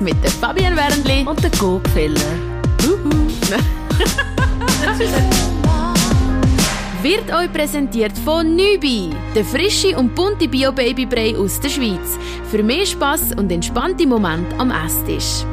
mit der Fabian Wernli und der Gopfeller. Wird euch präsentiert von Nübi, der frische und bunte Bio-Babybrei aus der Schweiz. Für mehr Spass und entspannte Momente am Esstisch.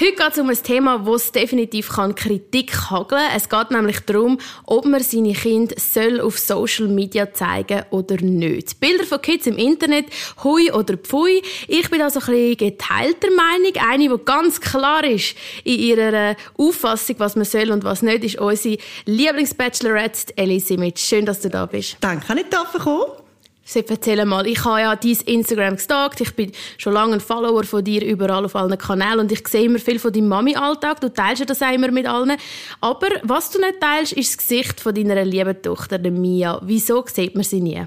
Heute geht es um ein Thema, wo es definitiv kann Kritik hageln kann. Es geht nämlich darum, ob man seine Kinder soll auf Social Media zeigen oder nicht. Bilder von Kids im Internet, hui oder pfui. Ich bin da so ein bisschen geteilter Meinung. Eine, die ganz klar ist in ihrer Auffassung, was man soll und was nicht, ist unsere Lieblingsbachelorette Ellie Simic. Schön, dass du da bist. Danke, ich dafür kommen? Sepp, erzähl mal, ich habe ja dein Instagram gestalkt, ich bin schon lange ein Follower von dir überall auf allen Kanälen und ich sehe immer viel von deinem Mami-Alltag, du teilst ja das auch immer mit allen. Aber was du nicht teilst, ist das Gesicht von deiner lieben Tochter, der Mia. Wieso sieht man sie nie?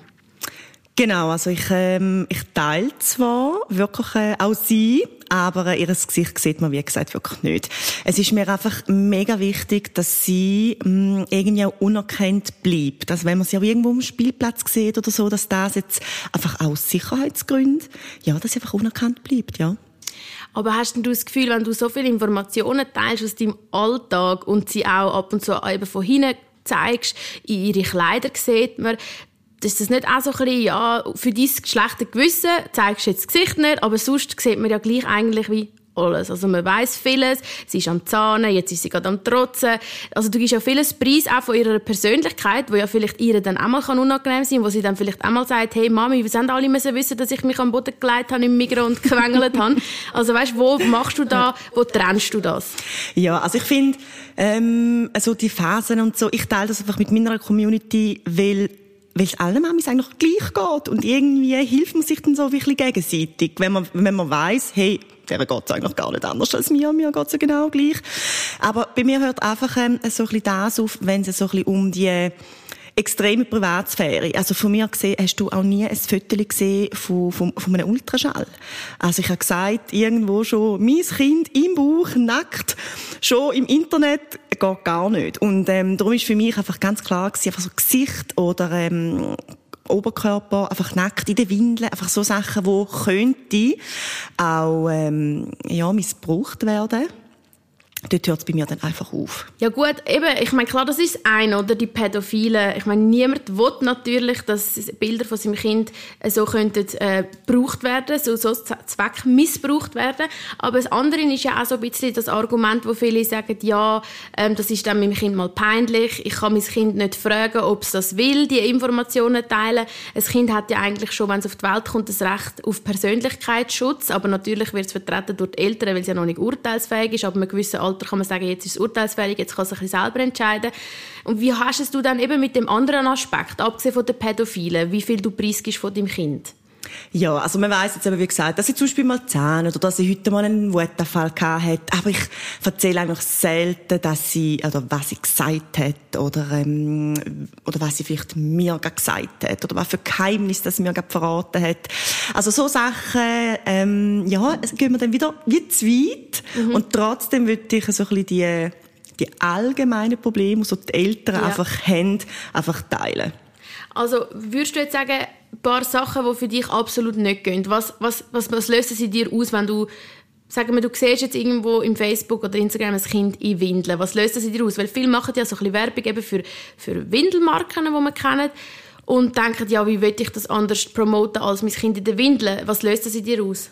Genau, also ich, ähm, ich teile zwar wirklich äh, auch sie, aber äh, ihr Gesicht sieht man, wie gesagt, wirklich nicht. Es ist mir einfach mega wichtig, dass sie mh, mm, irgendwie auch unerkannt bleibt. Also wenn man sie auch irgendwo am Spielplatz sieht oder so, dass das jetzt einfach aus Sicherheitsgründen, ja, dass sie einfach unerkannt bleibt, ja. Aber hast du das Gefühl, wenn du so viele Informationen teilst aus deinem Alltag und sie auch ab und zu eben von hinten zeigst, in ihre Kleider sieht man, ist das nicht auch so ein bisschen, ja, für dein schlechte Gewissen zeigst du jetzt das Gesicht nicht, aber sonst sieht man ja gleich eigentlich wie alles. Also man weiß vieles, sie ist am Zahnen, jetzt ist sie gerade am Trotzen. Also du gibst ja vieles Preis auch von ihrer Persönlichkeit, wo ja vielleicht ihr dann auch mal unangenehm sein kann, wo sie dann vielleicht auch mal sagt, hey Mami, wir sind alle müssen wissen, dass ich mich am Boden gelegt habe im Migros und gewängelt habe. Also weißt, wo machst du da, wo trennst du das? Ja, also ich finde, ähm, also die Phasen und so, ich teile das einfach mit meiner Community, weil weil es allen Mamis eigentlich gleich geht. Und irgendwie hilft man sich dann so wirklich gegenseitig. Wenn man, wenn man weiss, hey, der geht es eigentlich gar nicht anders als mir, mir geht es ja genau gleich. Aber bei mir hört einfach ähm, so ein bisschen das auf, wenn es so ein bisschen um die extreme Privatsphäre. Also von mir gesehen hast du auch nie ein Foto gesehen von, von, von einem Ultraschall. Also ich habe gesagt, irgendwo schon, mein Kind im Bauch, nackt, schon im Internet, geht gar nicht. Und ähm, darum ist für mich einfach ganz klar gewesen, einfach so Gesicht oder ähm, Oberkörper, einfach nackt in den Windeln, einfach so Sachen, wo könnte auch ähm, ja, missbraucht werden dort hört es bei mir dann einfach auf. Ja gut, eben, ich meine, klar, das ist ein oder die Pädophilen. Ich meine, niemand will natürlich, dass Bilder von seinem Kind äh, so könnten äh, gebraucht werden, so, so Zweck missbraucht werden. Aber das andere ist ja auch so ein bisschen das Argument, wo viele sagen, ja, ähm, das ist dann meinem Kind mal peinlich. Ich kann mein Kind nicht fragen, ob es das will, die Informationen teilen. Ein Kind hat ja eigentlich schon, wenn es auf die Welt kommt, das Recht auf Persönlichkeitsschutz. Aber natürlich wird es vertreten durch die Eltern, weil es ja noch nicht urteilsfähig ist. Aber einem gewissen Alter kann man sagen, jetzt ist es urteilsfällig, jetzt kann es sich selber entscheiden. Und wie hast du dann eben mit dem anderen Aspekt, abgesehen von den Pädophilen, wie viel du preisgibst von deinem Kind? Ja, also man weiß jetzt eben, wie gesagt, dass sie zum Beispiel mal Zähne oder dass sie heute mal einen Wutanfall hat. Aber ich erzähle eigentlich selten, dass sie, oder was sie gesagt hat, oder, ähm, oder was sie vielleicht mir gesagt hat, oder was für Geheimnis das sie mir verraten hat. Also so Sachen, ähm, ja, gehen wir dann wieder wie zu weit. Mhm. Und trotzdem würde ich so ein bisschen die, die allgemeinen Probleme, die die Eltern ja. einfach haben, einfach teilen. Also würdest du jetzt sagen, ein paar Sachen, die für dich absolut nicht gehen? Was, was, was, was lösen sie dir aus, wenn du sagen wir, du siehst jetzt irgendwo im Facebook oder Instagram ein Kind in Windeln. Was löst das dir aus? Weil viele machen ja so ein bisschen Werbung eben für, für Windelmarken, die man kennt und denken, ja, wie will ich das anders promoten als mein Kind in den Windeln? Was löst das in dir aus?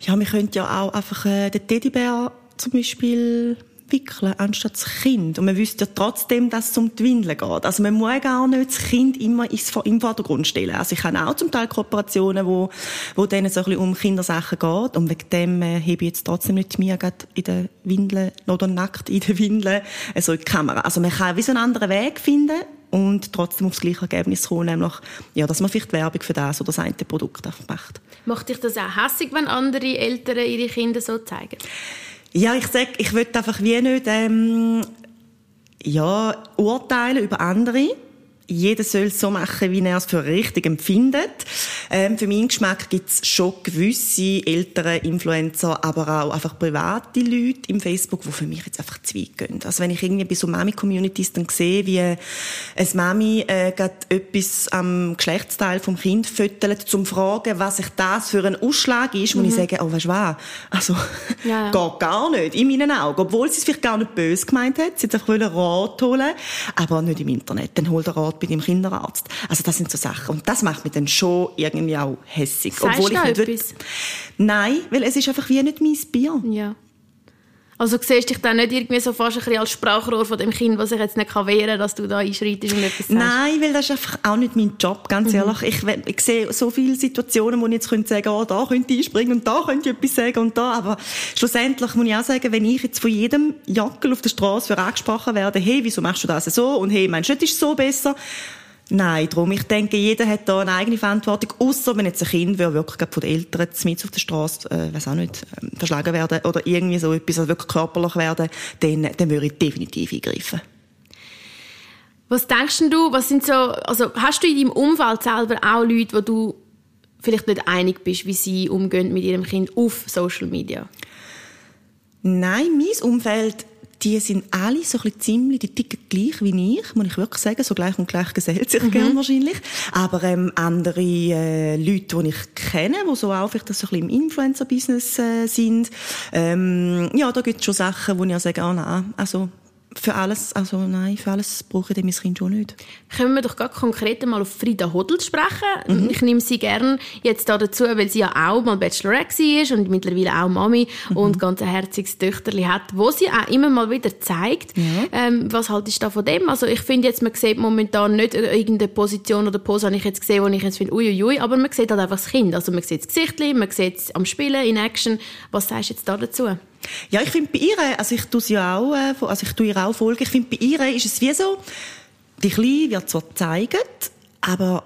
Ja, wir könnten ja auch einfach äh, den Teddybär zum Beispiel wickeln, anstatt das Kind. Und man wüsste ja trotzdem, dass es um die Windeln geht. Also man muss gar nicht das Kind immer im Vordergrund stellen. Also ich habe auch zum Teil Kooperationen, wo, wo denen so ein bisschen um Kindersachen geht. Und wegen dem äh, hebe ich jetzt trotzdem nicht mir in den Windeln oder nackt in den Windeln äh, so in die Kamera. Also man kann wie so einen anderen Weg finden und trotzdem aufs gleiche Ergebnis kommen, nämlich, ja, dass man vielleicht Werbung für das oder das eine Produkt macht. Macht dich das auch hässlich, wenn andere Eltern ihre Kinder so zeigen? Ja, ich sag, ich will einfach wie nicht ähm, ja, urteilen über andere. Jeder soll es so machen, wie er es für richtig empfindet. Ähm, für meinen Geschmack gibt es schon gewisse ältere Influencer, aber auch einfach private Leute im Facebook, die für mich jetzt einfach zu weit gehen. Also wenn ich irgendwie bei so Mami-Communities dann sehe, wie eine Mami äh, etwas am Geschlechtsteil vom Kind füttert, zum fragen, was ich das für ein Ausschlag ist, mhm. wo ich sage, oh, weißt du was? Also, ja, ja. geht gar nicht, in meinen Augen. Obwohl sie es vielleicht gar nicht böse gemeint hat, sie hat einfach Rat holen aber nicht im Internet. Dann hol den Rat bei deinem Kinderarzt. Also das sind so Sachen. Und das macht mich dann schon irgendwie auch hässig. Sagst Obwohl ich nicht etwas? Nein, weil es ist einfach wie nicht mein Bier. Ja. Also siehst du dich dann nicht irgendwie so fast ein bisschen als Sprachrohr von dem Kind, was sich jetzt nicht wehren kann, dass du da einschreitest und etwas sagst? Nein, weil das ist einfach auch nicht mein Job, ganz mhm. ehrlich. Ich, ich, sehe so viele Situationen, wo ich jetzt könnte sagen, oh, da könnte ich einspringen und da könnte ich etwas sagen und da. Aber schlussendlich muss ich auch sagen, wenn ich jetzt von jedem Jackel auf der Straße für angesprochen werde, hey, wieso machst du das so? Und hey, meinst du, das ist so besser? Nein, darum. Ich denke, jeder hat da eine eigene Verantwortung. Außer wenn jetzt ein Kind will, wirklich von den Eltern mit auf der Straße, äh, weiß auch nicht, äh, verschlagen werden oder irgendwie so etwas, also wirklich körperlich werden, dann, dann würde ich definitiv eingreifen. Was denkst du, was sind so, also hast du in deinem Umfeld selber auch Leute, wo du vielleicht nicht einig bist, wie sie umgehen mit ihrem Kind auf Social Media? Nein, mein Umfeld die sind alle so ein bisschen ziemlich, die ticken gleich wie ich, muss ich wirklich sagen, so gleich und gleich gesellt sich mhm. gern wahrscheinlich. Aber ähm, andere äh, Leute, die ich kenne, die so auch vielleicht so ein bisschen im Influencer-Business äh, sind, ähm, ja, da gibt es schon Sachen, wo ich auch sage, ah, nein, also für alles, also nein, für alles brauche ich mein Kind schon nicht. Können wir doch ganz konkret mal auf Frida Hodl sprechen. Mhm. Ich nehme sie gerne jetzt da dazu, weil sie ja auch mal Bachelorette war und mittlerweile auch Mami mhm. und ganz ein herziges Töchterli hat, wo sie auch immer mal wieder zeigt. Ja. Ähm, was haltest du da von dem? Also ich finde jetzt, man sieht momentan nicht irgendeine Position oder Pose, habe ich jetzt gesehen, wo ich jetzt finde, uiuiui, aber man sieht halt einfach das Kind. Also man sieht das Gesicht, man sieht es am Spielen, in Action. Was sagst du jetzt da dazu? Ja, ich finde bei ihr, also ich tue sie ja auch, äh, also ich tue ihr auch Folgen, ich finde bei ihr ist es wie so, die Kleine wird zwar gezeigt, aber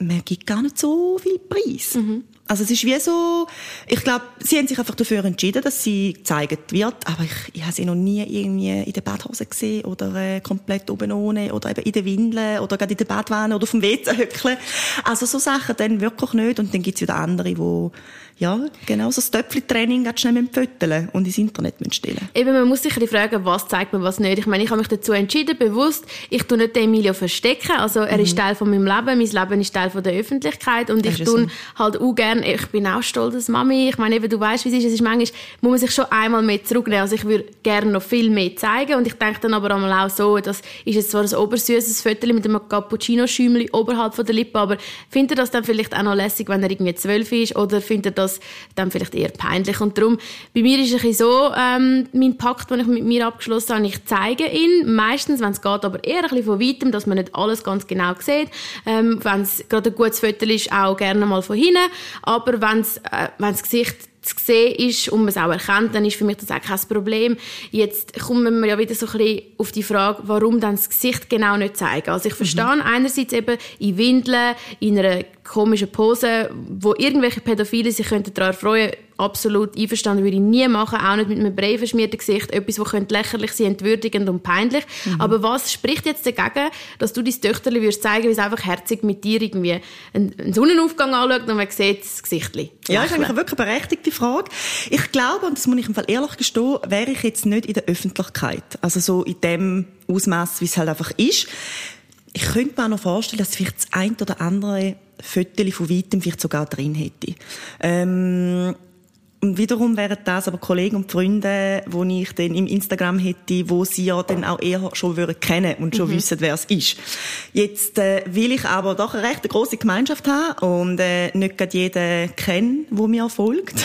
man gibt gar nicht so viel Preis. Mhm. Also es ist wie so, ich glaube, sie haben sich einfach dafür entschieden, dass sie gezeigt wird, aber ich, ich habe sie noch nie irgendwie in der Badhose gesehen oder äh, komplett oben ohne oder eben in den Windeln oder gerade in der Badwanne oder auf dem WC hückeln. Also so Sachen dann wirklich nicht und dann gibt es wieder andere, die ja, genau so das Töpfchen-Training schnell mit Föteln und ins Internet stellen Eben, man muss sich fragen, was zeigt man, was nicht. Ich meine, ich habe mich dazu entschieden, bewusst, ich tue nicht den Emilio verstecken, also er mhm. ist Teil von meinem Leben, mein Leben ist Teil von der Öffentlichkeit und ich tue so. halt auch gerne, ich bin auch stolz als Mami, ich meine eben, du weißt, wie es ist, es ist manchmal, muss man sich schon einmal mehr zurücknehmen, also ich würde gerne noch viel mehr zeigen und ich denke dann aber einmal auch so, das ist jetzt zwar ein obersüßes Viertel mit einem Cappuccino-Schäumchen oberhalb von der Lippe, aber findet er das dann vielleicht auch noch lässig, wenn er irgendwie zwölf ist oder findet er das dann vielleicht eher peinlich. Und darum, bei mir ist es so, ähm, mein Pakt, den ich mit mir abgeschlossen habe, ich zeige ihn, meistens, wenn es geht, aber eher ein bisschen von weitem, dass man nicht alles ganz genau sieht. Ähm, wenn es gerade ein gutes Foto ist, auch gerne mal von hinten. Aber wenn es äh, das Gesicht zu sehen ist und man es auch erkennt, dann ist für mich das auch kein Problem. Jetzt kommen wir ja wieder so ein bisschen auf die Frage, warum dann das Gesicht genau nicht zeigen. Also ich verstehe mhm. einerseits eben in Windeln, in einer komischen Pose, wo irgendwelche Pädophile sich daran erfreuen könnten, absolut einverstanden, würde ich nie machen, auch nicht mit einem brei verschmierten Gesicht, etwas, das könnte lächerlich sein, entwürdigend und peinlich. Mhm. Aber was spricht jetzt dagegen, dass du dein Töchterli würdest zeigen, wie es einfach herzig mit dir irgendwie einen Sonnenaufgang anschaut und man sieht das Gesicht. Ja, das ist eigentlich eine wirklich berechtigte Frage. Ich glaube, und das muss ich im Fall ehrlich gestehen, wäre ich jetzt nicht in der Öffentlichkeit, also so in dem Ausmaß, wie es halt einfach ist. Ich könnte mir auch noch vorstellen, dass vielleicht das ein oder andere Fotos von weitem vielleicht sogar drin hätte. Ähm, und wiederum wären das aber Kollegen und Freunde, die ich dann im Instagram hätte, wo sie ja dann auch eher schon würden kennen und schon mhm. wissen, wer es ist. Jetzt äh, will ich aber doch eine recht große Gemeinschaft haben und äh, nicht gerade jeden kennen, wo mir folgt.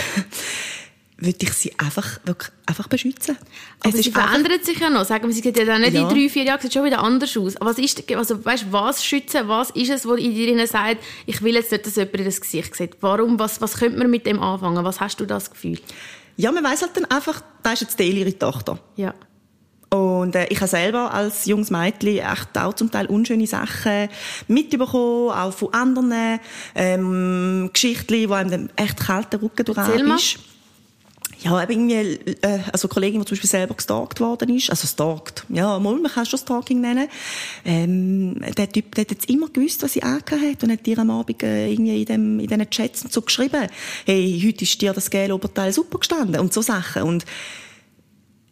Würde ich sie einfach, wirklich einfach beschützen. Aber es sie verändert sich ja noch. Sagen wir, sie sieht ja dann nicht ja. in drei, vier Jahren, sieht schon wieder anders aus. Aber was ist, also, weißt, was schützen, was ist es, wo in dir sagt, ich will jetzt nicht, dass jemand in das Gesicht sieht. Warum, was, was könnte man mit dem anfangen? Was hast du das Gefühl? Ja, man weiß halt dann einfach, da ist jetzt Dale ihre Tochter. Ja. Und äh, ich habe selber als junges Mädchen echt auch zum Teil unschöne Sachen mitbekommen, auch von anderen ähm, Geschichten, die einem dann echt kalten Rücken durch ist. Ja, eben irgendwie, äh, also Kollegin, die zum Beispiel selber gestalkt worden ist, also stalkt, ja, man kann schon Stalking nennen, ähm, der Typ, der hat jetzt immer gewusst, was sie angehört hat und hat ihr am Abend äh, irgendwie in, dem, in diesen Chats und so geschrieben, hey, heute ist dir das gelbe Oberteil super gestanden und so Sachen. Und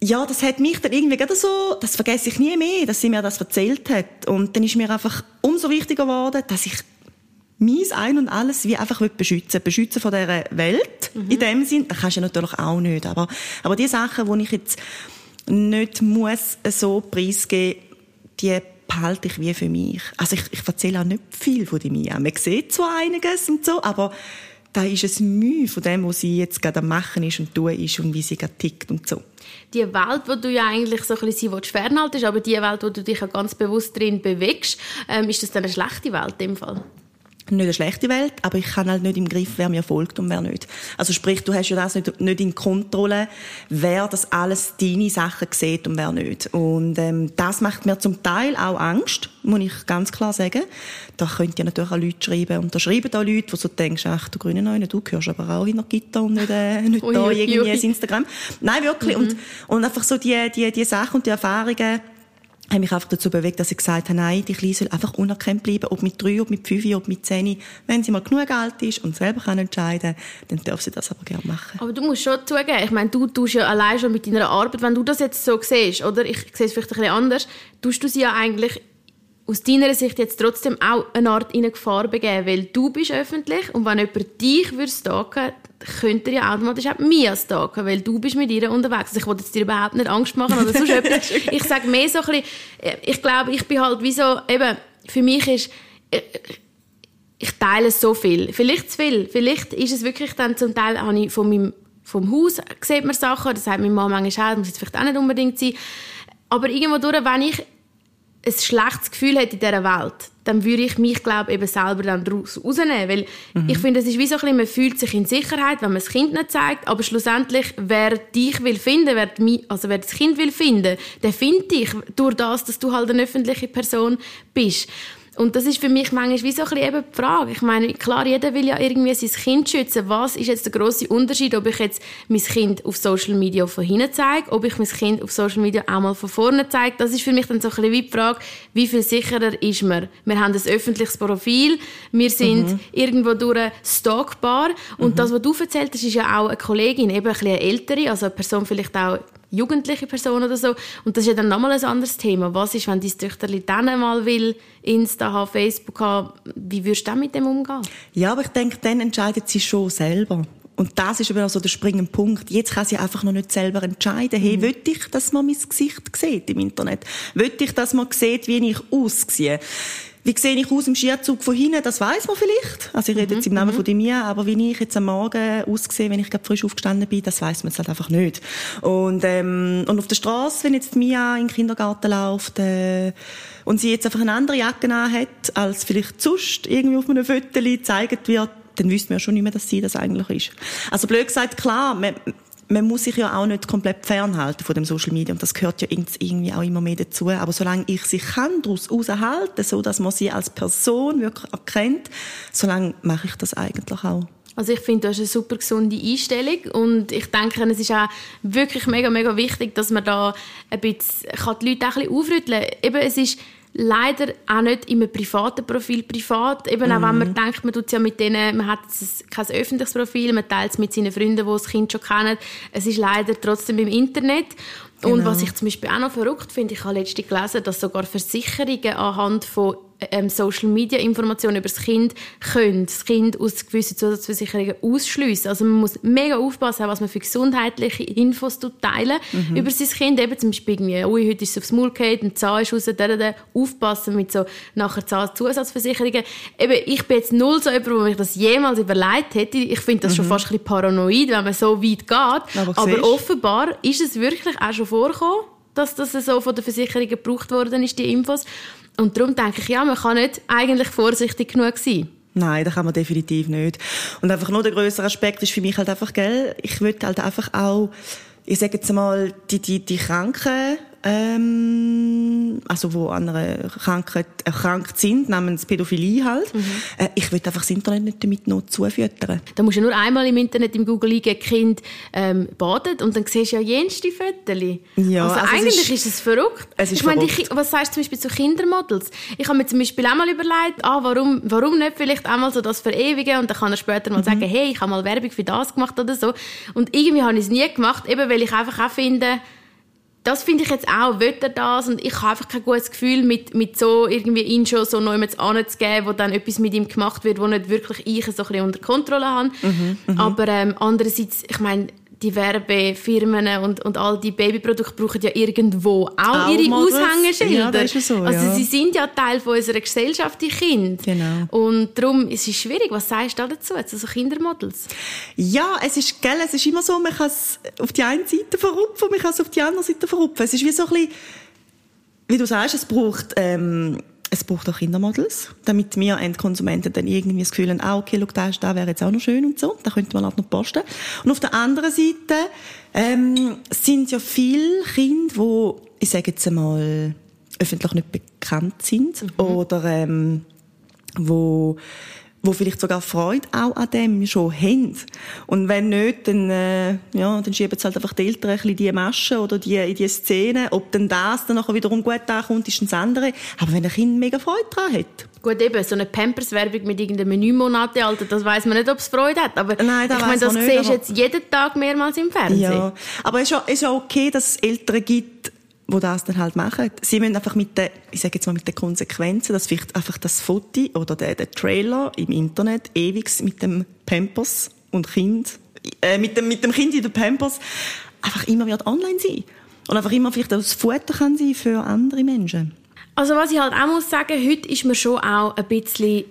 ja, das hat mich dann irgendwie gerade so, das vergesse ich nie mehr, dass sie mir das erzählt hat. Und dann ist mir einfach umso wichtiger geworden, dass ich mein Ein und Alles wie einfach beschützen Beschützen von dieser Welt. Mhm. In dem Sinn. Das kannst du natürlich auch nicht. Aber, aber die Sachen, die ich jetzt nicht muss so preisgeben, die behalte ich wie für mich. Also ich, ich erzähle auch nicht viel von mir. Man sieht zwar einiges und so, aber da ist ein Mühe von dem, was sie jetzt gerade am Machen ist und tun ist und wie sie gerade tickt und so. Die Welt, wo du ja eigentlich so ein bisschen fernhaltest, aber die Welt, wo du dich ja ganz bewusst drin bewegst, ähm, ist das dann eine schlechte Welt in dem Fall? Nicht eine schlechte Welt, aber ich kann halt nicht im Griff, wer mir folgt und wer nicht. Also sprich, du hast ja das nicht, nicht in Kontrolle, wer das alles deine Sachen sieht und wer nicht. Und ähm, das macht mir zum Teil auch Angst, muss ich ganz klar sagen. Da könnt ihr natürlich auch Leute schreiben und da schreiben da Leute, wo du denkst, ach du grüne Neune, du gehörst aber auch in der Gitter und nicht, äh, nicht ui, da irgendwie ui. ins Instagram. Nein, wirklich. Mhm. Und, und einfach so die, die, die Sachen und die Erfahrungen, habe mich einfach dazu bewegt, dass ich gesagt habe, nein, die Kleine soll einfach unerkannt bleiben, ob mit drei, ob mit fünf, ob mit zehn. Wenn sie mal genug alt ist und selber kann entscheiden dann darf sie das aber gerne machen. Aber du musst schon zugeben, ich meine, du tust ja allein schon mit deiner Arbeit, wenn du das jetzt so siehst, oder? Ich sehe es vielleicht ein bisschen anders, tust du sie ja eigentlich aus deiner Sicht jetzt trotzdem auch eine Art in eine Gefahr begeben, weil du bist öffentlich und wenn jemand dich würde stalken, könnte er ja automatisch auch Mia stalken, weil du bist mit ihr unterwegs. Also ich wollte dir überhaupt nicht Angst machen oder sonst etwas. Ich sage mehr so ein bisschen, äh, ich glaube, ich bin halt wie so, eben, für mich ist, äh, ich teile so viel. Vielleicht zu viel. Vielleicht ist es wirklich dann zum Teil, habe ich von meinem, vom Haus sieht man Sachen, das sagt meine Mama manchmal auch, das muss jetzt vielleicht auch nicht unbedingt sein. Aber irgendwo durch, wenn ich ein schlechtes Gefühl hat in dieser Welt, dann würde ich mich, glaube eben selber dann daraus rausnehmen. Weil mhm. ich finde, es ist wie so ein bisschen, man fühlt sich in Sicherheit, wenn man das Kind nicht zeigt, aber schlussendlich, wer dich will finden, wer, also wer das Kind will finden, der findet dich durch das, dass du halt eine öffentliche Person bist. Und das ist für mich manchmal wie so ein bisschen eben die Frage. Ich meine, klar, jeder will ja irgendwie sein Kind schützen. Was ist jetzt der grosse Unterschied, ob ich jetzt mein Kind auf Social Media von hinten zeige, ob ich mein Kind auf Social Media auch mal von vorne zeige? Das ist für mich dann so ein bisschen wie die Frage, wie viel sicherer ist man? Wir haben ein öffentliches Profil, wir sind mhm. irgendwo durch stalkbar und mhm. das, was du erzählt hast, ist ja auch eine Kollegin, eben ein bisschen eine ältere, also eine Person vielleicht auch jugendliche Person oder so. Und das ist ja dann nochmal ein anderes Thema. Was ist, wenn dein Töchterli dann mal will, Insta haben, Facebook haben, wie würdest du dann mit dem umgehen? Ja, aber ich denke, dann entscheidet sie schon selber. Und das ist aber auch so der springende Punkt. Jetzt kann sie einfach noch nicht selber entscheiden. Hey, mhm. will ich, dass man mein Gesicht sieht im Internet? Will ich, dass man sieht, wie ich aussehe? Wie sehe ich aus im Skizug von hinten? Das weiß man vielleicht. Also ich rede jetzt im Namen mhm. von mir, aber wie ich jetzt am Morgen aussehe, wenn ich gerade frisch aufgestanden bin, das weiß man jetzt halt einfach nicht. Und, ähm, und auf der Straße, wenn jetzt Mia in den Kindergarten läuft, äh, und sie jetzt einfach eine andere Jacke hat, als vielleicht sonst irgendwie auf einem Foto zeigt wird, dann wüsste man ja schon nicht mehr, dass sie das eigentlich ist. Also blöd gesagt, klar, man, man muss sich ja auch nicht komplett fernhalten von dem Social Media und das gehört ja irgendwie auch immer mehr dazu. Aber solange ich sie kann daraus raushalten, so dass man sie als Person wirklich erkennt, solange mache ich das eigentlich auch. Also ich finde, du hast eine super gesunde Einstellung und ich denke, es ist auch wirklich mega, mega wichtig, dass man da ein bisschen, kann die Leute auch ein bisschen aufrütteln. Eben, es ist leider auch nicht in einem privaten Profil privat. Eben auch wenn man mhm. denkt, man tut ja mit denen, man hat kein öffentliches Profil, man teilt es mit seinen Freunden, die das Kind schon kennen. Es ist leider trotzdem im Internet. Genau. Und was ich zum Beispiel auch noch verrückt finde, ich habe letztens gelesen, dass sogar Versicherungen anhand von ähm, Social Media Informationen über das Kind können das Kind aus gewissen Zusatzversicherungen ausschliessen. Also man muss mega aufpassen, was man für gesundheitliche Infos teilen mhm. über sein Kind. Eben zum Beispiel irgendwie, ui, heute ist es aufs Maul gefallen, ein Zahn ist raus, da, da, aufpassen mit so nachher Zahnzusatzversicherungen. Eben, ich bin jetzt null so jemand, wo mich das jemals überlegt hätte. Ich finde das mhm. schon fast ein bisschen paranoid, wenn man so weit geht. Aber, Aber offenbar ist es wirklich auch schon vorgekommen, dass das so von der Versicherung gebraucht worden ist, die Infos. Und darum denke ich, ja, man kann nicht eigentlich vorsichtig genug sein. Nein, das kann man definitiv nicht. Und einfach nur der größere Aspekt ist für mich halt einfach, gell, ich würde halt einfach auch, ich sage jetzt mal, die, die, die Kranken, ähm, also wo an einer Krankheit erkrankt sind, namens Pädophilie halt. Mhm. Äh, ich will einfach das Internet nicht damit noch zufüttern. Da musst du nur einmal im Internet im Google eingeben, Kind ähm, badet und dann siehst du ja jenste Fotos. Ja, also, also eigentlich ist, ist, es verrückt. Es ist ich meine, verrückt. was sagst du zum Beispiel zu Kindermodels? Ich habe mir zum Beispiel auch mal überlegt, ah, warum, warum nicht vielleicht einmal so das verewigen und dann kann er später mal mhm. sagen, hey, ich habe mal Werbung für das gemacht oder so. Und irgendwie habe ich es nie gemacht, eben weil ich einfach auch finde, das finde ich jetzt auch, will er das? Und ich habe einfach kein gutes Gefühl, mit, mit so irgendwie ihn schon so neu anzugeben, wo dann etwas mit ihm gemacht wird, wo nicht wirklich ich so ein bisschen unter Kontrolle habe. Mhm, mhm. Aber ähm, andererseits, ich meine, die Werbefirmen und, und all die Babyprodukte brauchen ja irgendwo auch, auch ihre Aushängeschilder. Ja, so, also ja. sie sind ja Teil von unserer Gesellschaft, die Kinder. Genau. Und darum ist es schwierig. Was sagst du dazu, zu so Kindermodels? Ja, es ist, gell, es ist immer so, man kann es auf die eine Seite verrupfen, man kann es auf die andere Seite verrupfen. Es ist wie so ein bisschen, wie du sagst, es braucht... Ähm, es braucht auch Kindermodels, damit wir Endkonsumenten dann irgendwie das Gefühl haben, ah, okay, schau, das, das wäre jetzt auch noch schön und so. Da könnte man auch noch posten. Und auf der anderen Seite ähm, sind ja viele Kinder, die, ich sage jetzt einmal, öffentlich nicht bekannt sind mhm. oder ähm, wo wo vielleicht sogar Freude auch an dem schon haben. Und wenn nicht, dann, äh, ja, dann schieben halt einfach die Eltern ein bisschen die Maschen oder die, in die Szene. Ob dann das dann nachher wiederum gut ankommt, ist das andere. Aber wenn ein Kind mega Freude daran hat. Gut, eben, so eine Pampers-Werbung mit irgendeinem Menümonate-Alter, das weiß man nicht, ob es Freude hat. Aber Nein, ich meine, das nicht, siehst du jetzt jeden Tag mehrmals im Fernsehen. Ja, aber es ist ja okay, dass es Eltern gibt, wo das dann halt machen. Sie müssen einfach mit den, ich sage jetzt mal mit den Konsequenzen, dass vielleicht einfach das Foto oder der, der Trailer im Internet ewig mit dem Pampers und Kind, äh, mit dem, mit dem Kind in den Pampers einfach immer wird online sein. Und einfach immer vielleicht das Futter kann sein für andere Menschen. Also was ich halt auch muss sagen, heute ist mir schon auch ein bisschen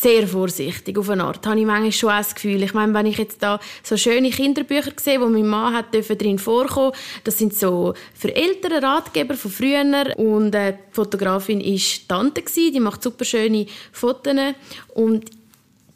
sehr vorsichtig auf eine Art. Habe ich manchmal schon das Gefühl. Ich meine, wenn ich jetzt da so schöne Kinderbücher sehe, wo mein Mann hat drin vorkommen, das sind so für ältere Ratgeber von früher und äh, die Fotografin ist Tante gewesen, die macht super schöne Fotos und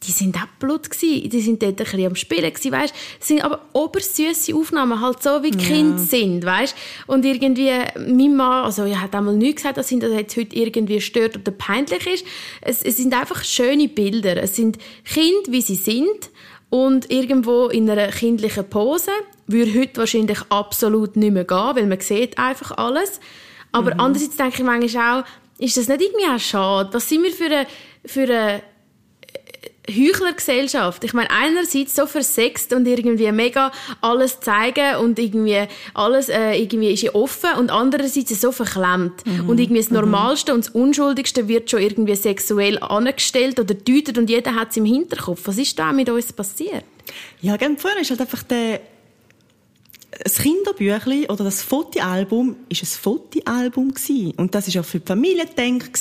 die sind auch Blut gewesen. Die sind dort ein bisschen am Spielen gewesen, weißt? Sind aber obersüße Aufnahmen, halt so wie Kinder sind, weißt? Und irgendwie, mein Mann, also er hat einmal nie gesagt, dass ihn das jetzt heute irgendwie stört oder peinlich ist. Es, es sind einfach schöne Bilder. Es sind Kinder, wie sie sind und irgendwo in einer kindlichen Pose. Würde heute wahrscheinlich absolut nicht mehr gehen, weil man sieht einfach alles. Aber mhm. andererseits denke ich manchmal auch, ist das nicht irgendwie auch schade? Was sind wir für eine, für eine Heuchlergesellschaft. Ich meine, einerseits so versext und irgendwie mega alles zeigen und irgendwie alles äh, irgendwie ist offen und andererseits so verklemmt. Mhm. Und irgendwie das mhm. Normalste mhm. und das Unschuldigste wird schon irgendwie sexuell angestellt oder deutet und jeder hat es im Hinterkopf. Was ist da mit uns passiert? Ja, ganz vorne ist halt einfach der das Kinderbüchli oder das Fotoalbum ist ein Fotoalbum gewesen. und das ist auch für die Familie gedacht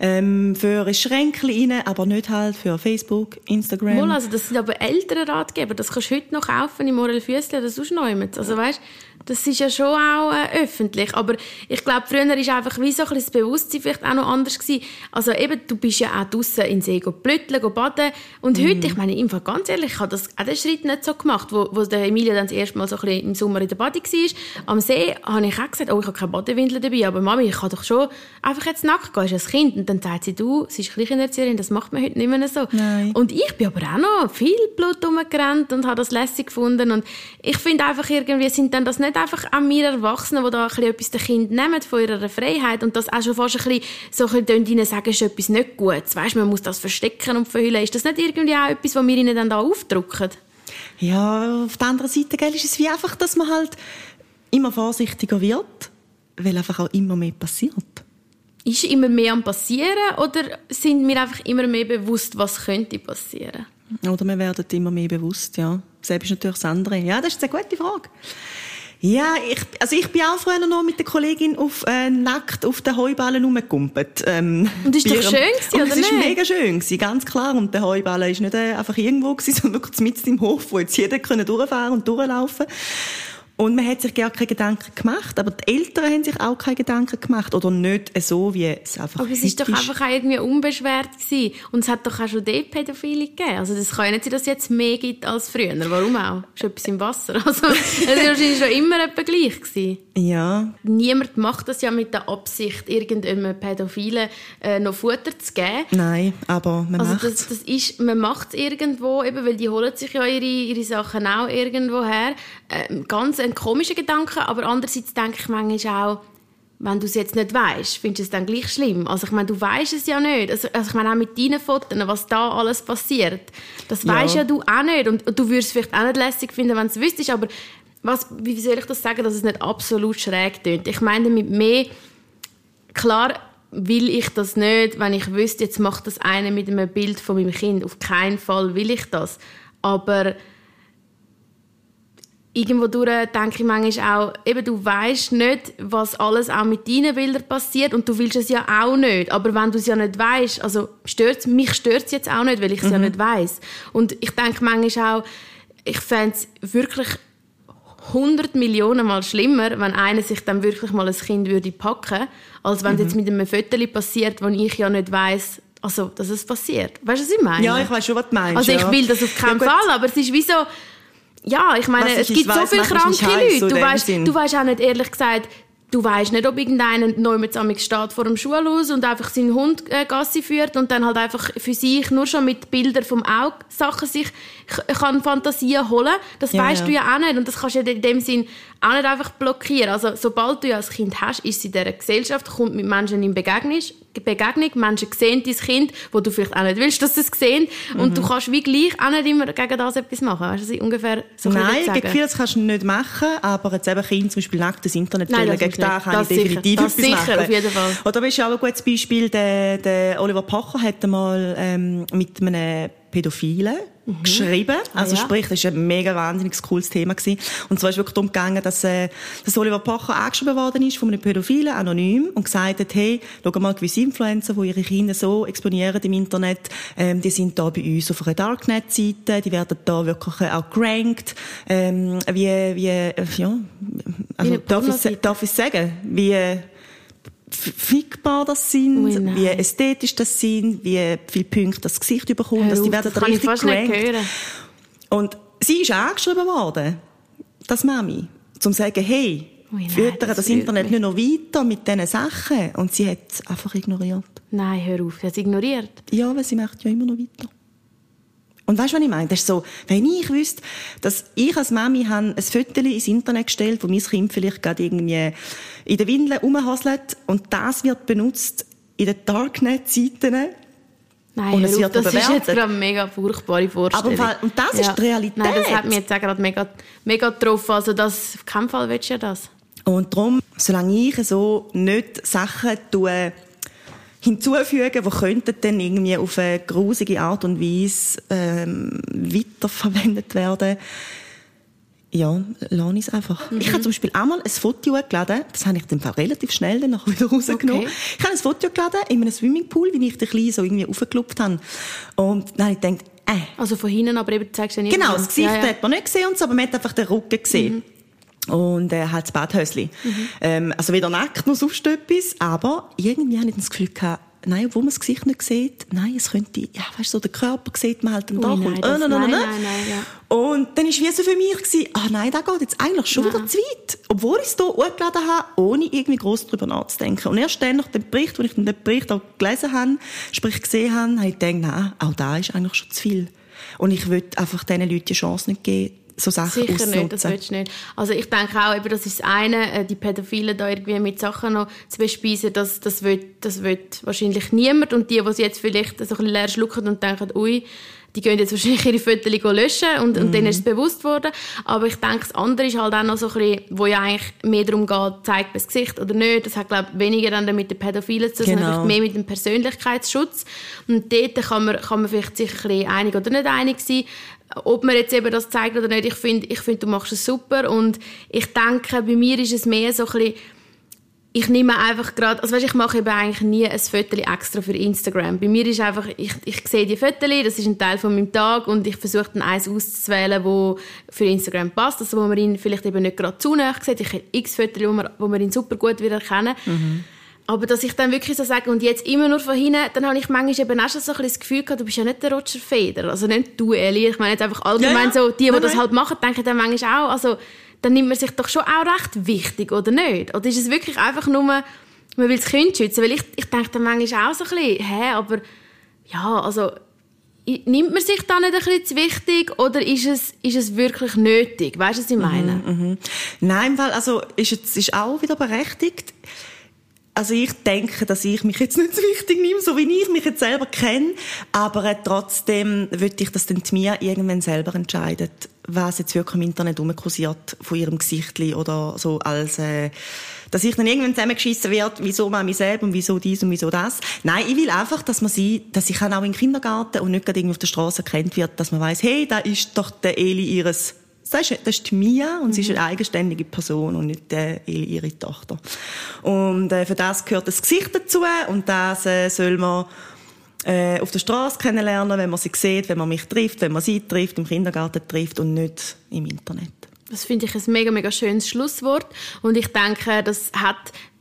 ähm, für ein Schränkchen rein, aber nicht halt für Facebook, Instagram. Wohl, also das sind aber ältere Ratgeber, das kannst du heute noch kaufen im Morel Füssli oder sonst noch Also weißt, das ist ja schon auch äh, öffentlich. Aber ich glaube, früher ist einfach wie so ein das Bewusstsein vielleicht auch noch anders gewesen. Also eben, du bist ja auch draußen in See plötteln, baden. Und mhm. heute, ich meine, im Fall ganz ehrlich, ich habe das, auch den Schritt nicht so gemacht, wo, wo der Emilia dann das erste Mal so ein bisschen im Sommer in der Bade war. Am See habe ich auch gesagt, oh, ich habe keine Badewindel dabei, aber Mami, ich kann doch schon einfach jetzt nackt gehen, ein Kind. Und dann sagt sie, du, sie ist Kleinerzieherin, das macht man heute nicht mehr so. Nein. Und ich bin aber auch noch viel Blut rumgerannt und habe das lässig gefunden. Und ich finde einfach irgendwie, sind dann das nicht einfach an wir Erwachsenen, die da ein bisschen etwas den Kind nehmen von ihrer Freiheit und das auch schon fast ein bisschen so können ihnen sagen, ist etwas nicht Gutes. Weißt, man muss das verstecken und verhüllen. Ist das nicht irgendwie auch etwas, was wir ihnen dann da aufdrücken? Ja, auf der anderen Seite gell, ist es wie einfach, dass man halt immer vorsichtiger wird, weil einfach auch immer mehr passiert. Ist immer mehr am passieren oder sind wir einfach immer mehr bewusst, was könnte passieren? Oder wir werden immer mehr bewusst, ja. Selbst ist natürlich das andere. Ja, das ist eine gute Frage. Ja, ich, also ich bin auch vorher noch mit der Kollegin auf, äh, nackt auf den Heuballen rumgekumpelt. Ähm, und ist doch schön gewesen, oder nicht? Es ist mega schön gewesen, ganz klar. Und der Heuballen ist nicht äh, einfach irgendwo gewesen, sondern wirklich mitten im Hof, wo jetzt jeder können durchfahren und durchlaufen. Und man hat sich gar keine Gedanken gemacht, aber die Eltern haben sich auch keine Gedanken gemacht oder nicht so, wie es einfach Aber es ist doch einfach auch irgendwie unbeschwert gewesen. Und es hat doch auch schon dort Pädophile gegeben. Also das kann ja nicht sein, dass es jetzt mehr gibt als früher. Warum auch? Ist etwas im Wasser. Also es war wahrscheinlich schon immer etwa gleich gewesen. Ja. Niemand macht das ja mit der Absicht, irgendeinem Pädophilen äh, noch Futter zu geben. Nein, aber man Also macht das, das ist, man macht es irgendwo, eben, weil die holen sich ja ihre, ihre Sachen auch irgendwo her. Ähm, ganz ein komischer Gedanke, aber andererseits denke ich manchmal auch, wenn du es jetzt nicht weißt, findest du es dann gleich schlimm. Also ich meine, du weißt es ja nicht. Also, also ich meine auch mit deinen Fotos, was da alles passiert, das Ja. weißt ja du auch nicht. Und, und du würdest es vielleicht auch nicht lässig finden, wenn du es wüsstest, aber was, wie soll ich das sagen, dass es nicht absolut schräg tönt? Ich meine damit mehr, klar will ich das nicht, wenn ich wüsste, jetzt macht das einer mit einem Bild von meinem Kind. Auf keinen Fall will ich das. Aber irgendwo durch denke ich manchmal auch, eben, du weißt nicht, was alles auch mit deinen Bildern passiert und du willst es ja auch nicht. Aber wenn du es ja nicht weißt, also stört's, mich stört es jetzt auch nicht, weil ich es ja nicht weiß. Und ich denke manchmal auch, ich fände es wirklich 100 Millionen Mal schlimmer, wenn einer sich dann wirklich mal ein Kind würde packen, als wenn es jetzt mit einem Foto passiert, wo ich ja nicht weiß, also, dass es passiert. Weißt du, was ich meine? Ja, ich weiß schon, was du meinst. Also ich will das auf keinen Ja. Fall, aber es ist wie so, ja, ich meine, Was es ich gibt so weiss, viele mich nicht kranke so Leute. Du weißt, du weißt auch nicht, ehrlich gesagt, du weißt nicht, ob irgendeiner neu mit Amix steht vor dem Schulhaus und einfach seinen Hund äh, Gassi führt und dann halt einfach für sich nur schon mit Bildern vom Auge Sachen sich kann Fantasien holen. Das Ja, weißt ja. du ja auch nicht und das kannst du ja in dem Sinn auch nicht einfach blockieren. Also sobald du ja ein Kind hast, ist sie in dieser Gesellschaft, kommt mit Menschen in Begegnung, Begegnung. Menschen sehen dein Kind, wo du vielleicht auch nicht willst, dass sie es sehen und Mhm. du kannst wie gleich auch nicht immer gegen das etwas machen. Weißt du, was ich ungefähr so Nein, gegen viel, das kannst du nicht machen, aber jetzt eben Kind zum Beispiel nackt das Internet Nein, stellen, das gegen musst du da nicht. kann Das ich definitiv. Das etwas sicher, machen. auf jeden Fall. Oder ist auch ein gutes Beispiel, der, der Oliver Pocher hat einmal ähm, mit einem Pädophilen geschrieben. Also Mhm. Ah, ja. sprich, das war ein mega wahnsinnig cooles Thema. Gewesen. Und zwar ist wirklich darum gegangen, dass, äh, dass Oliver Pocher angeschrieben worden ist von einem Pädophilen, anonym, und gesagt hat, hey, schau mal, gewisse Influencer, die ihre Kinder so exponieren im Internet, ähm, die sind da bei uns auf einer Darknet-Seite, die werden da wirklich äh, auch gerankt, ähm, wie, wie, äh, ja, also darf ich, darf ich sagen, wie, äh, fickbar das sind, Ui, wie ästhetisch das sind, wie viele Punkte das Gesicht bekommt, Hör dass die werden das kann ich richtig fast nicht hören. Und sie ist angeschrieben worden, das Mami, zum zu sagen, hey, Ui, nein, füttern das das, Internet mich. nicht noch weiter mit diesen Sachen. Und sie hat es einfach ignoriert. Nein, hör auf, das ignoriert. Ja, weil sie macht ja immer noch weiter. Und weißt du, was ich meine? Das ist so, wenn ich wüsste, dass ich als Mami ein Foto ins Internet gestellt, wo mein Kind vielleicht gerade irgendwie in der Windel rumhasselt und das wird benutzt in den Darknet-Seiten. Nein, Und es wird das ist jetzt gerade eine mega furchtbare Vorstellung. Aber und das ist die Realität. Nein, das hat mich jetzt auch gerade mega, mega getroffen. Also das, auf keinen Fall willst du ja das. Und darum, solange ich so nicht Sachen tue, hinzufügen, die könnten dann irgendwie auf eine grusige Art und Weise ähm, weiterverwendet werden, ja, lasse ich es einfach. Mhm. Ich habe zum Beispiel einmal ein Foto hochgeladen, das habe ich dann relativ schnell dann nachher wieder rausgenommen. Okay. Ich habe ein Foto hochgeladen in einem Swimmingpool, wie ich den Kleinen so irgendwie aufgeklopft habe. Und dann habe ich gedacht, äh, Also von hinten, aber eben zeigst du nicht. Genau, das Gesicht ja, ja. hat man nicht gesehen, und so, aber man hat einfach den Rücken gesehen. Und äh, halt das Badhäuschen. Ähm, also weder nackt noch sonst etwas, aber irgendwie habe ich das Gefühl gehabt, nein, obwohl man das Gesicht nicht sieht, nein, es könnte, ja, weißt du, so den Körper sieht man halt dann doch. nein, und, das- äh, nein, nein, nein, nein. nein, nein, ja. Und dann war wie so für mich, gewesen, ah nein, das geht jetzt eigentlich schon wieder zu weit. Obwohl ich es hier hochgeladen habe, ohne irgendwie gross darüber nachzudenken. Und erst dann, nach dem Bericht, als ich den Bericht auch gelesen habe, sprich gesehen habe, habe ich gedacht, nein, auch da ist eigentlich schon zu viel. Und ich will einfach diesen Leuten die Chance nicht geben, so Sachen Sicher nicht, das willst du nicht. Also ich denke auch, eben, das ist das eine, äh, die Pädophilen da irgendwie mit Sachen noch zu bespeisen, das, das, will, das will wahrscheinlich niemand. Und die, die sie jetzt vielleicht so ein bisschen leer schlucken und denken, ui, die gehen jetzt wahrscheinlich ihre Fotos löschen und, und Mhm. denen ist es bewusst worden. Aber ich denke, das andere ist halt auch noch so ein bisschen, wo ja eigentlich mehr darum geht, zeigt man das Gesicht oder nicht. Das hat, glaube ich, weniger dann mit den Pädophilen zu tun, sondern Genau. vielleicht mehr mit dem Persönlichkeitsschutz. Und dort kann man, kann man vielleicht sich ein bisschen einig oder nicht einig sein, ob man jetzt eben das zeigt oder nicht. Ich finde, ich finde, du machst es super und ich denke, bei mir ist es mehr so ein bisschen, ich nehme einfach gerade, also weißt, ich mache eben eigentlich nie ein Foto extra für Instagram. Bei mir ist einfach, ich, ich sehe die Fotos, das ist ein Teil von meinem Tag und ich versuche dann eins auszuwählen, wo für Instagram passt, also wo man ihn vielleicht eben nicht gerade zu nahe sieht. Ich habe x Fotos, wo man, wo man ihn super gut wieder erkennen. Mhm. Aber dass ich dann wirklich so sage, und jetzt immer nur von hinten, dann habe ich manchmal eben auch schon so ein das Gefühl gehabt, du bist ja nicht der Roger Feder. Also nicht du, Eli. Ich meine jetzt einfach allgemein ja, ja. so, die, die nein, das halt machen, denken dann manchmal auch, also dann nimmt man sich doch schon auch recht wichtig, oder nicht? Oder ist es wirklich einfach nur, man will das Kind schützen? Weil ich, ich denke dann manchmal auch so ein bisschen, hä, aber ja, also nimmt man sich da nicht ein bisschen zu wichtig oder ist es, ist es wirklich nötig? Weißt du, was ich meine? Mhm, mh. Nein, weil also ist es ist auch wieder berechtigt. Also ich denke, dass ich mich jetzt nicht so wichtig nehme, so wie ich mich jetzt selber kenne, aber äh, trotzdem würde ich, dass dann mir irgendwann selber entscheidet, was jetzt wirklich im Internet rumkursiert von ihrem Gesicht oder so als äh, dass ich dann irgendwann zusammengeschissen wird, wieso mal mich selber und wieso dies und wieso das. Nein, ich will einfach, dass man sie, dass ich auch im Kindergarten und nicht gerade irgendwie auf der Straße erkannt wird, dass man weiß, hey, da ist doch der Eli ihres das ist, das ist Mia und sie ist eine eigenständige Person und nicht äh, ihre Tochter. Und äh, für das gehört das Gesicht dazu und das äh, soll man äh, auf der Straße kennenlernen, wenn man sie sieht, wenn man mich trifft, wenn man sie trifft, im Kindergarten trifft und nicht im Internet. Das finde ich ein mega, mega schönes Schlusswort. Und ich denke, das hat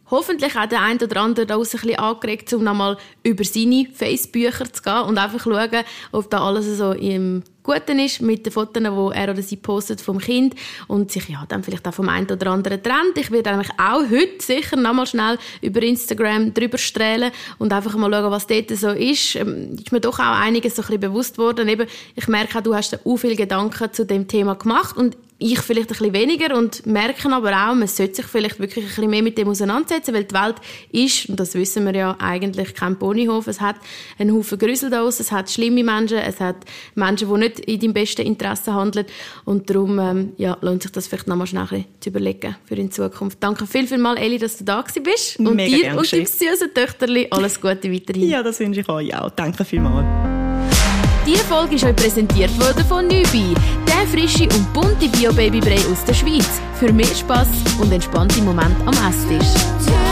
hoffentlich auch der eine oder andere da ein bisschen angeregt, um nochmal über seine Facebooker zu gehen und einfach schauen, ob da alles so im Guten ist mit den Fotos, die er oder sie postet vom Kind und sich ja dann vielleicht auch vom einen oder anderen trennt. Ich werde eigentlich auch heute sicher nochmal schnell über Instagram drüber strahlen und einfach mal schauen, was dort so ist. Ähm, ist mir doch auch einiges so ein bisschen bewusst worden. Eben, ich merke auch, du hast da auch viele Gedanken zu dem Thema gemacht und ich vielleicht ein bisschen weniger und merken aber auch, man sollte sich vielleicht wirklich ein bisschen mehr mit dem auseinandersetzen, weil die Welt ist, und das wissen wir ja eigentlich, kein Ponyhof. Es hat einen Haufen Grüsel da es hat schlimme Menschen, es hat Menschen, die nicht in deinem besten Interesse handeln und darum ähm, ja, lohnt sich das vielleicht nochmal schnell zu überlegen für in Zukunft. Danke viel, viel mal, Eli, dass du da bist und Mega dir und deinem süßen Töchterli alles Gute weiterhin. Ja, das wünsche ich euch auch. Danke vielmals. Diese Folge ist euch präsentiert worden von Nübi, der frische und bunte Bio-Baby-Brei aus der Schweiz. Für mehr Spass und entspannte Momente am Esstisch.